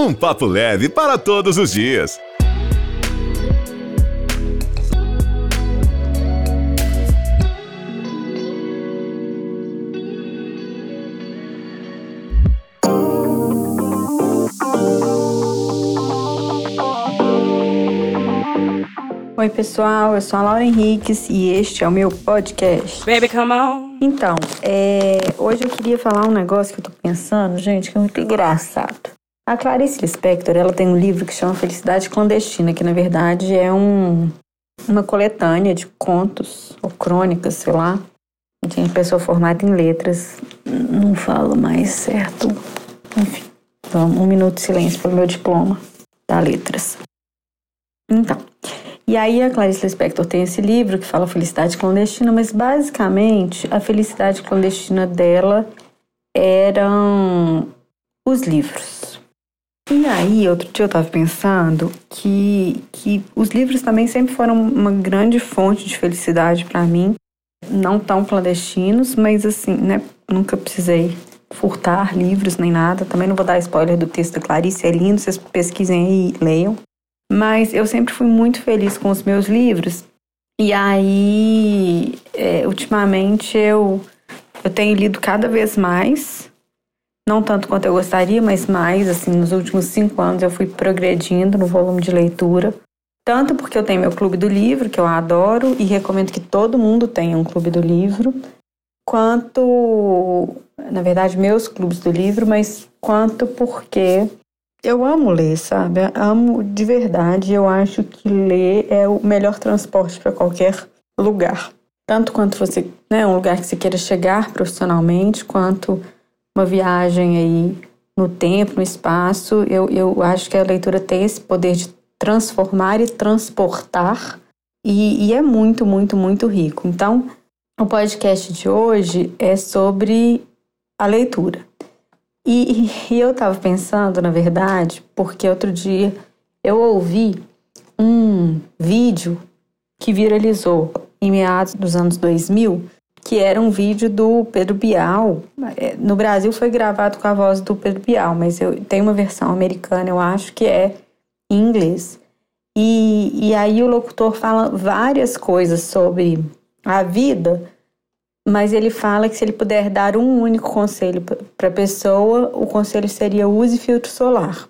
Um papo leve para todos os dias. Oi, pessoal, eu sou a Laura Henriques e este é o meu podcast. Baby, come on. Então, é, hoje eu queria falar um negócio que eu tô pensando, gente, que é muito engraçado. A Clarice Lispector, ela tem um livro que chama Felicidade Clandestina, que na verdade é um, uma coletânea de contos ou crônicas, sei lá, de pessoa formada em letras. Não falo mais certo. Enfim, então, um minuto de silêncio pelo meu diploma da letras. Então, e aí a Clarice Lispector tem esse livro que fala felicidade clandestina, mas basicamente a felicidade clandestina dela eram os livros. E aí, outro dia eu tava pensando que, que os livros também sempre foram uma grande fonte de felicidade para mim. Não tão clandestinos, mas assim, né? Nunca precisei furtar livros nem nada. Também não vou dar spoiler do texto da Clarice, é lindo, vocês pesquisem e leiam. Mas eu sempre fui muito feliz com os meus livros. E aí, é, ultimamente, eu, eu tenho lido cada vez mais. Não tanto quanto eu gostaria, mas mais. Assim, nos últimos cinco anos eu fui progredindo no volume de leitura. Tanto porque eu tenho meu clube do livro, que eu adoro, e recomendo que todo mundo tenha um clube do livro, quanto, na verdade, meus clubes do livro, mas quanto porque eu amo ler, sabe? Amo de verdade. Eu acho que ler é o melhor transporte para qualquer lugar. Tanto quanto você, né, um lugar que você queira chegar profissionalmente, quanto uma viagem aí no tempo, no espaço. Eu, eu acho que a leitura tem esse poder de transformar e transportar. E, e é muito, muito, muito rico. Então, o podcast de hoje é sobre a leitura. E, e eu estava pensando, na verdade, porque outro dia eu ouvi um vídeo que viralizou em meados dos anos 2000, que era um vídeo do Pedro Bial. É, no Brasil foi gravado com a voz do Pedro Bial, mas eu tenho uma versão americana, eu acho que é em inglês. E, e aí o locutor fala várias coisas sobre a vida mas ele fala que se ele puder dar um único conselho para a pessoa, o conselho seria use filtro solar.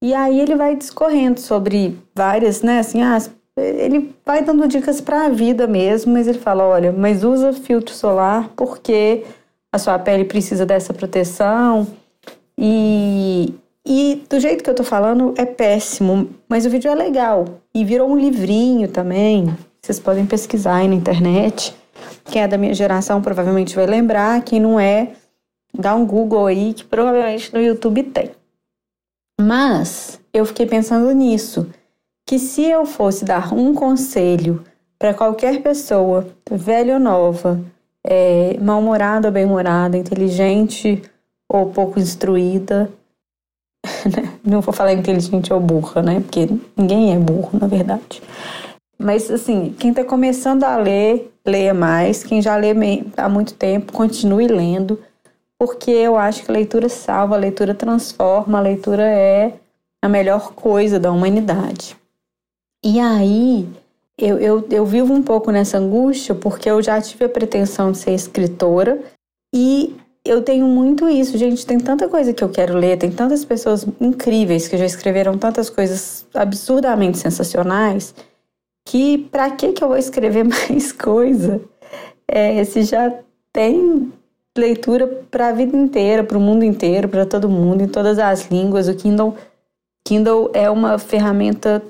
E aí ele vai discorrendo sobre várias, né, assim, ah, ele vai dando dicas para a vida mesmo, mas ele fala, olha, mas usa filtro solar porque a sua pele precisa dessa proteção e e do jeito que eu tô falando é péssimo, mas o vídeo é legal e virou um livrinho também. Vocês podem pesquisar aí na internet. Quem é da minha geração provavelmente vai lembrar, quem não é, dá um Google aí que provavelmente no YouTube tem. Mas eu fiquei pensando nisso, que se eu fosse dar um conselho para qualquer pessoa, velha ou nova, é, mal-humorada ou bem-humorada, inteligente ou pouco instruída, não vou falar inteligente ou burra, né? Porque ninguém é burro, na verdade. Mas, assim, quem está começando a ler, leia mais. Quem já lê há muito tempo, continue lendo. Porque eu acho que a leitura salva, a leitura transforma, a leitura é a melhor coisa da humanidade. E aí, eu, eu, eu vivo um pouco nessa angústia porque eu já tive a pretensão de ser escritora e eu tenho muito isso, gente. Tem tanta coisa que eu quero ler, tem tantas pessoas incríveis que já escreveram tantas coisas absurdamente sensacionais que para que que eu vou escrever mais coisa é, se já tem leitura para a vida inteira, para o mundo inteiro, para todo mundo, em todas as línguas. O Kindle, Kindle é uma ferramenta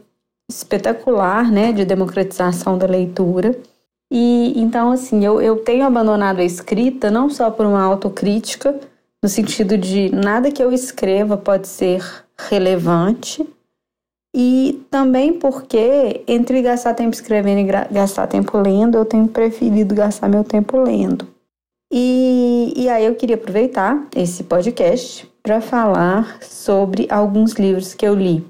espetacular, né, de democratização da leitura. E então, assim, eu, eu tenho abandonado a escrita não só por uma autocrítica, no sentido de nada que eu escreva pode ser relevante, e também porque, entre gastar tempo escrevendo e gastar tempo lendo, eu tenho preferido gastar meu tempo lendo. E, e aí eu queria aproveitar esse podcast para falar sobre alguns livros que eu li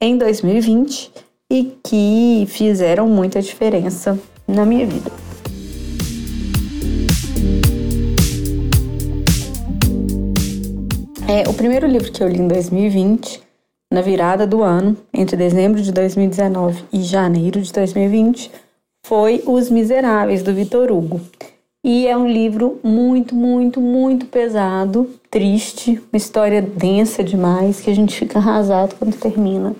em 2020 e que fizeram muita diferença na minha vida. É, o primeiro livro que eu li em 2020, na virada do ano, entre dezembro de 2019 e janeiro de 2020, foi Os Miseráveis, do Vitor Hugo. E é um livro muito, muito, muito pesado, triste, uma história densa demais, que a gente fica arrasado quando termina.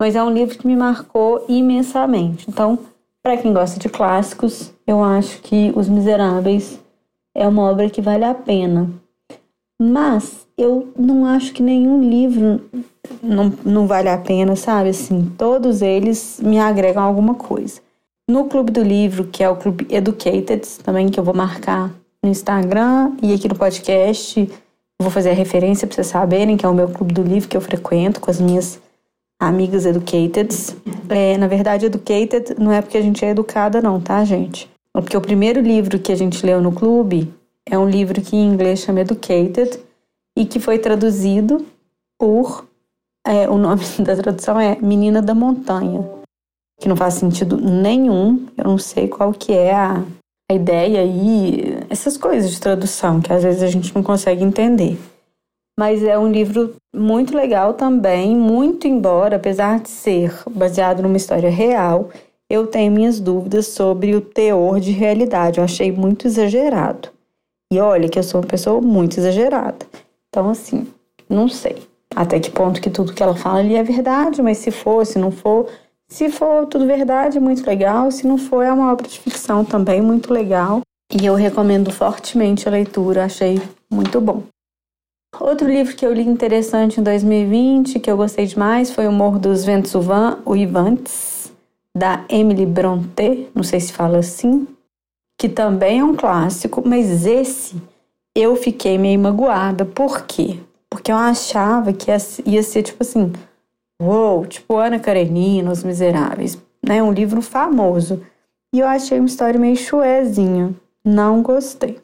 Mas é um livro que me marcou imensamente. Então, para quem gosta de clássicos, eu acho que Os Miseráveis é uma obra que vale a pena. Mas eu não acho que nenhum livro não, não vale a pena, sabe? Assim, todos eles me agregam alguma coisa. No Clube do Livro, que é o Clube Educated, também que eu vou marcar no Instagram e aqui no podcast, vou fazer a referência para vocês saberem que é o meu Clube do Livro que eu frequento com as minhas amigas educated. É, na verdade, educated não é porque a gente é educada, não, tá, gente? É porque o primeiro livro que a gente leu no clube é um livro que em inglês chama Educated e que foi traduzido por. É, o nome da tradução é Menina da Montanha que não faz sentido nenhum. Eu não sei qual que é a, a ideia aí, essas coisas de tradução que às vezes a gente não consegue entender. Mas é um livro muito legal também, muito embora, apesar de ser baseado numa história real, eu tenho minhas dúvidas sobre o teor de realidade. Eu achei muito exagerado. E olha que eu sou uma pessoa muito exagerada. Então, assim, não sei até que ponto que tudo que ela fala ali é verdade, mas se for, se não for, se for tudo verdade, muito legal. Se não for, é uma obra de ficção também muito legal. E eu recomendo fortemente a leitura, achei muito bom. Outro livro que eu li interessante em 2020, que eu gostei demais, foi O Morro dos Ventos Uivantes, da Emily Brontë, não sei se fala assim, que também é um clássico, mas esse eu fiquei meio magoada. Por quê? Porque eu achava que ia ser tipo assim, Uou, tipo Ana Karenina, Os Miseráveis, né? Um livro famoso. E eu achei uma história meio chuezinha. Não gostei.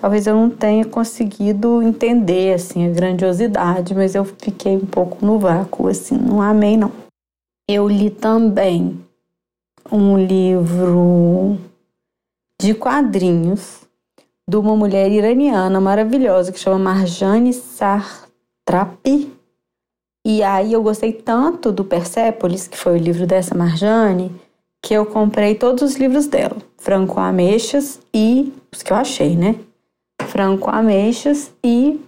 Talvez eu não tenha conseguido entender, assim, a grandiosidade, mas eu fiquei um pouco no vácuo, assim, não amei, não. Eu li também um livro de quadrinhos de uma mulher iraniana maravilhosa que chama Marjane Sartrapi. E aí eu gostei tanto do Persépolis, que foi o livro dessa Marjane, que eu comprei todos os livros dela. Franco Ameixas e os que eu achei, né? Franco Ameixas e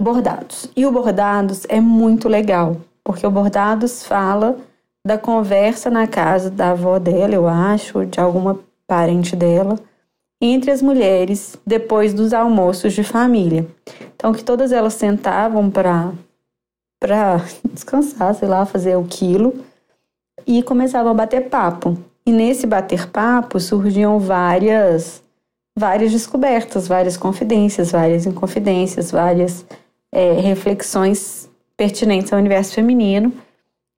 Bordados. E o Bordados é muito legal, porque o Bordados fala da conversa na casa da avó dela, eu acho, de alguma parente dela, entre as mulheres depois dos almoços de família. Então que todas elas sentavam para para descansar, sei lá, fazer o quilo, e começava a bater papo. E nesse bater papo surgiam várias várias descobertas, várias confidências, várias inconfidências, várias é, reflexões pertinentes ao universo feminino.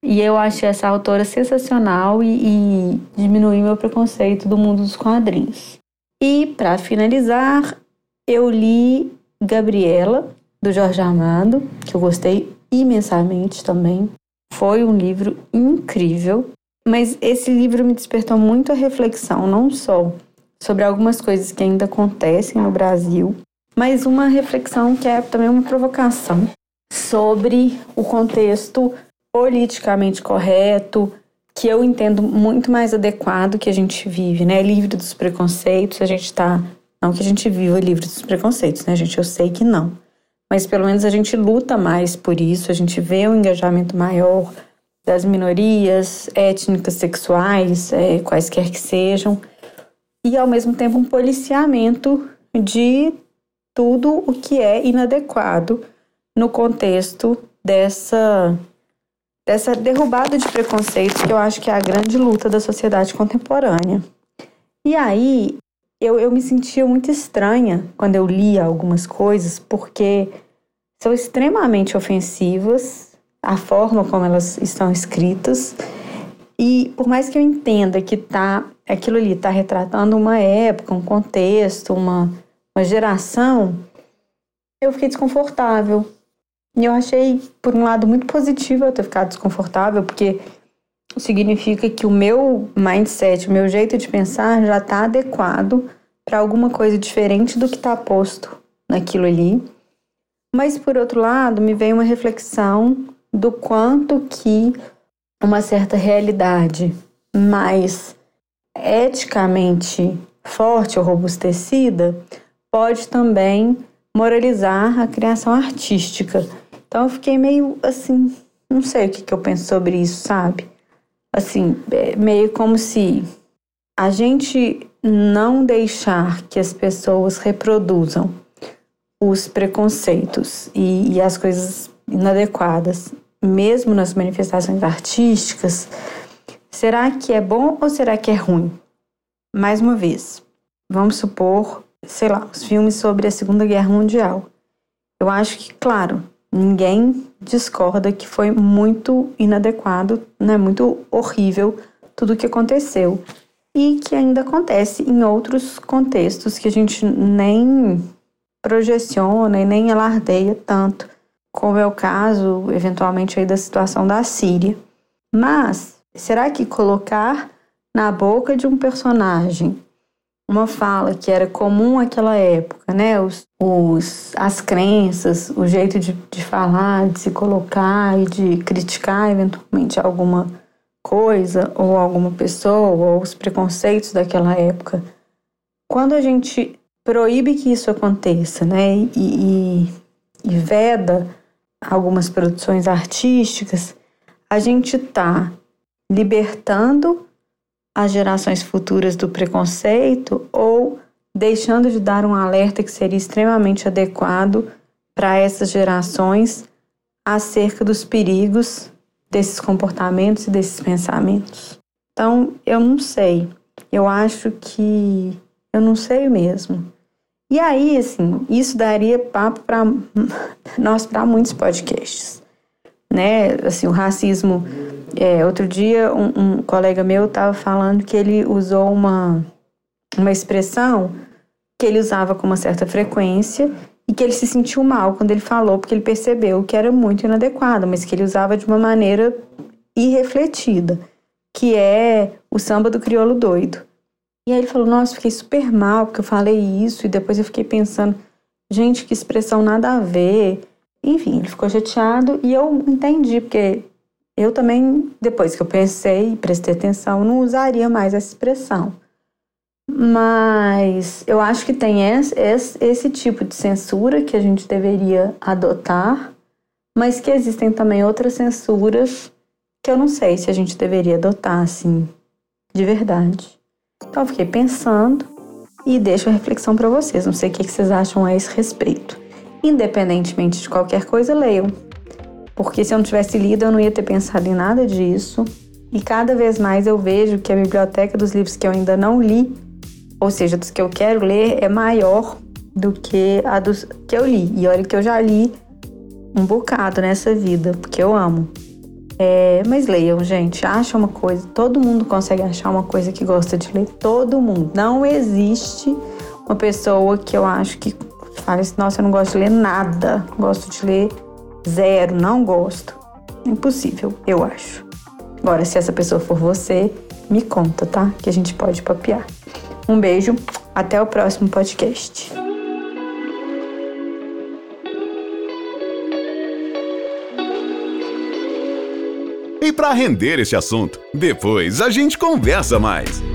E eu achei essa autora sensacional e, e diminuiu meu preconceito do mundo dos quadrinhos. E para finalizar, eu li Gabriela, do Jorge Amado, que eu gostei imensamente também. Foi um livro incrível, mas esse livro me despertou muito a reflexão, não só sobre algumas coisas que ainda acontecem no Brasil, mas uma reflexão que é também uma provocação sobre o contexto politicamente correto, que eu entendo muito mais adequado que a gente vive, né? Livre dos preconceitos, a gente tá. Não que a gente viva livre dos preconceitos, né, gente? Eu sei que não mas pelo menos a gente luta mais por isso, a gente vê um engajamento maior das minorias étnicas, sexuais, é, quaisquer que sejam, e ao mesmo tempo um policiamento de tudo o que é inadequado no contexto dessa dessa derrubada de preconceitos que eu acho que é a grande luta da sociedade contemporânea. E aí eu, eu me sentia muito estranha quando eu lia algumas coisas, porque são extremamente ofensivas, a forma como elas estão escritas. E por mais que eu entenda que tá, aquilo ali está retratando uma época, um contexto, uma, uma geração, eu fiquei desconfortável. E eu achei, por um lado, muito positivo eu ter ficado desconfortável, porque significa que o meu mindset, o meu jeito de pensar já está adequado para alguma coisa diferente do que está posto naquilo ali. Mas por outro lado, me veio uma reflexão do quanto que uma certa realidade mais eticamente forte ou robustecida pode também moralizar a criação artística. Então eu fiquei meio assim, não sei o que, que eu penso sobre isso, sabe? Assim, é meio como se a gente não deixar que as pessoas reproduzam os preconceitos e, e as coisas inadequadas, mesmo nas manifestações artísticas, será que é bom ou será que é ruim? Mais uma vez, vamos supor, sei lá, os filmes sobre a Segunda Guerra Mundial. Eu acho que, claro, ninguém discorda que foi muito inadequado, né, muito horrível tudo o que aconteceu e que ainda acontece em outros contextos que a gente nem projeciona e nem alardeia tanto, como é o caso, eventualmente, aí da situação da Síria. Mas, será que colocar na boca de um personagem uma fala que era comum naquela época, né? Os, os, as crenças, o jeito de, de falar, de se colocar e de criticar eventualmente alguma coisa ou alguma pessoa ou os preconceitos daquela época. Quando a gente proíbe que isso aconteça, né, e, e, e veda algumas produções artísticas, a gente está libertando as gerações futuras do preconceito ou deixando de dar um alerta que seria extremamente adequado para essas gerações acerca dos perigos desses comportamentos e desses pensamentos. Então, eu não sei. Eu acho que eu não sei mesmo. E aí, assim, isso daria papo para nós para muitos podcasts, né? Assim, o racismo. É, outro dia, um, um colega meu estava falando que ele usou uma uma expressão que ele usava com uma certa frequência e que ele se sentiu mal quando ele falou, porque ele percebeu que era muito inadequado, mas que ele usava de uma maneira irrefletida, que é o samba do crioulo doido. E aí ele falou: Nossa, fiquei super mal porque eu falei isso, e depois eu fiquei pensando, gente, que expressão nada a ver. Enfim, ele ficou chateado e eu entendi, porque eu também, depois que eu pensei e prestei atenção, não usaria mais essa expressão. Mas eu acho que tem esse, esse, tipo de censura que a gente deveria adotar, mas que existem também outras censuras que eu não sei se a gente deveria adotar, assim, de verdade. Então eu fiquei pensando e deixo a reflexão para vocês. Não sei o que vocês acham a esse respeito. Independentemente de qualquer coisa, leiam. Porque se eu não tivesse lido, eu não ia ter pensado em nada disso. E cada vez mais eu vejo que a biblioteca dos livros que eu ainda não li ou seja, dos que eu quero ler, é maior do que a dos que eu li. E olha que eu já li um bocado nessa vida, porque eu amo. É, mas leiam, gente, acha uma coisa. Todo mundo consegue achar uma coisa que gosta de ler. Todo mundo. Não existe uma pessoa que eu acho que fala assim, nossa, eu não gosto de ler nada. Gosto de ler zero, não gosto. Impossível, eu acho. Agora, se essa pessoa for você, me conta, tá? Que a gente pode papear. Um beijo, até o próximo podcast. Para render esse assunto, depois a gente conversa mais.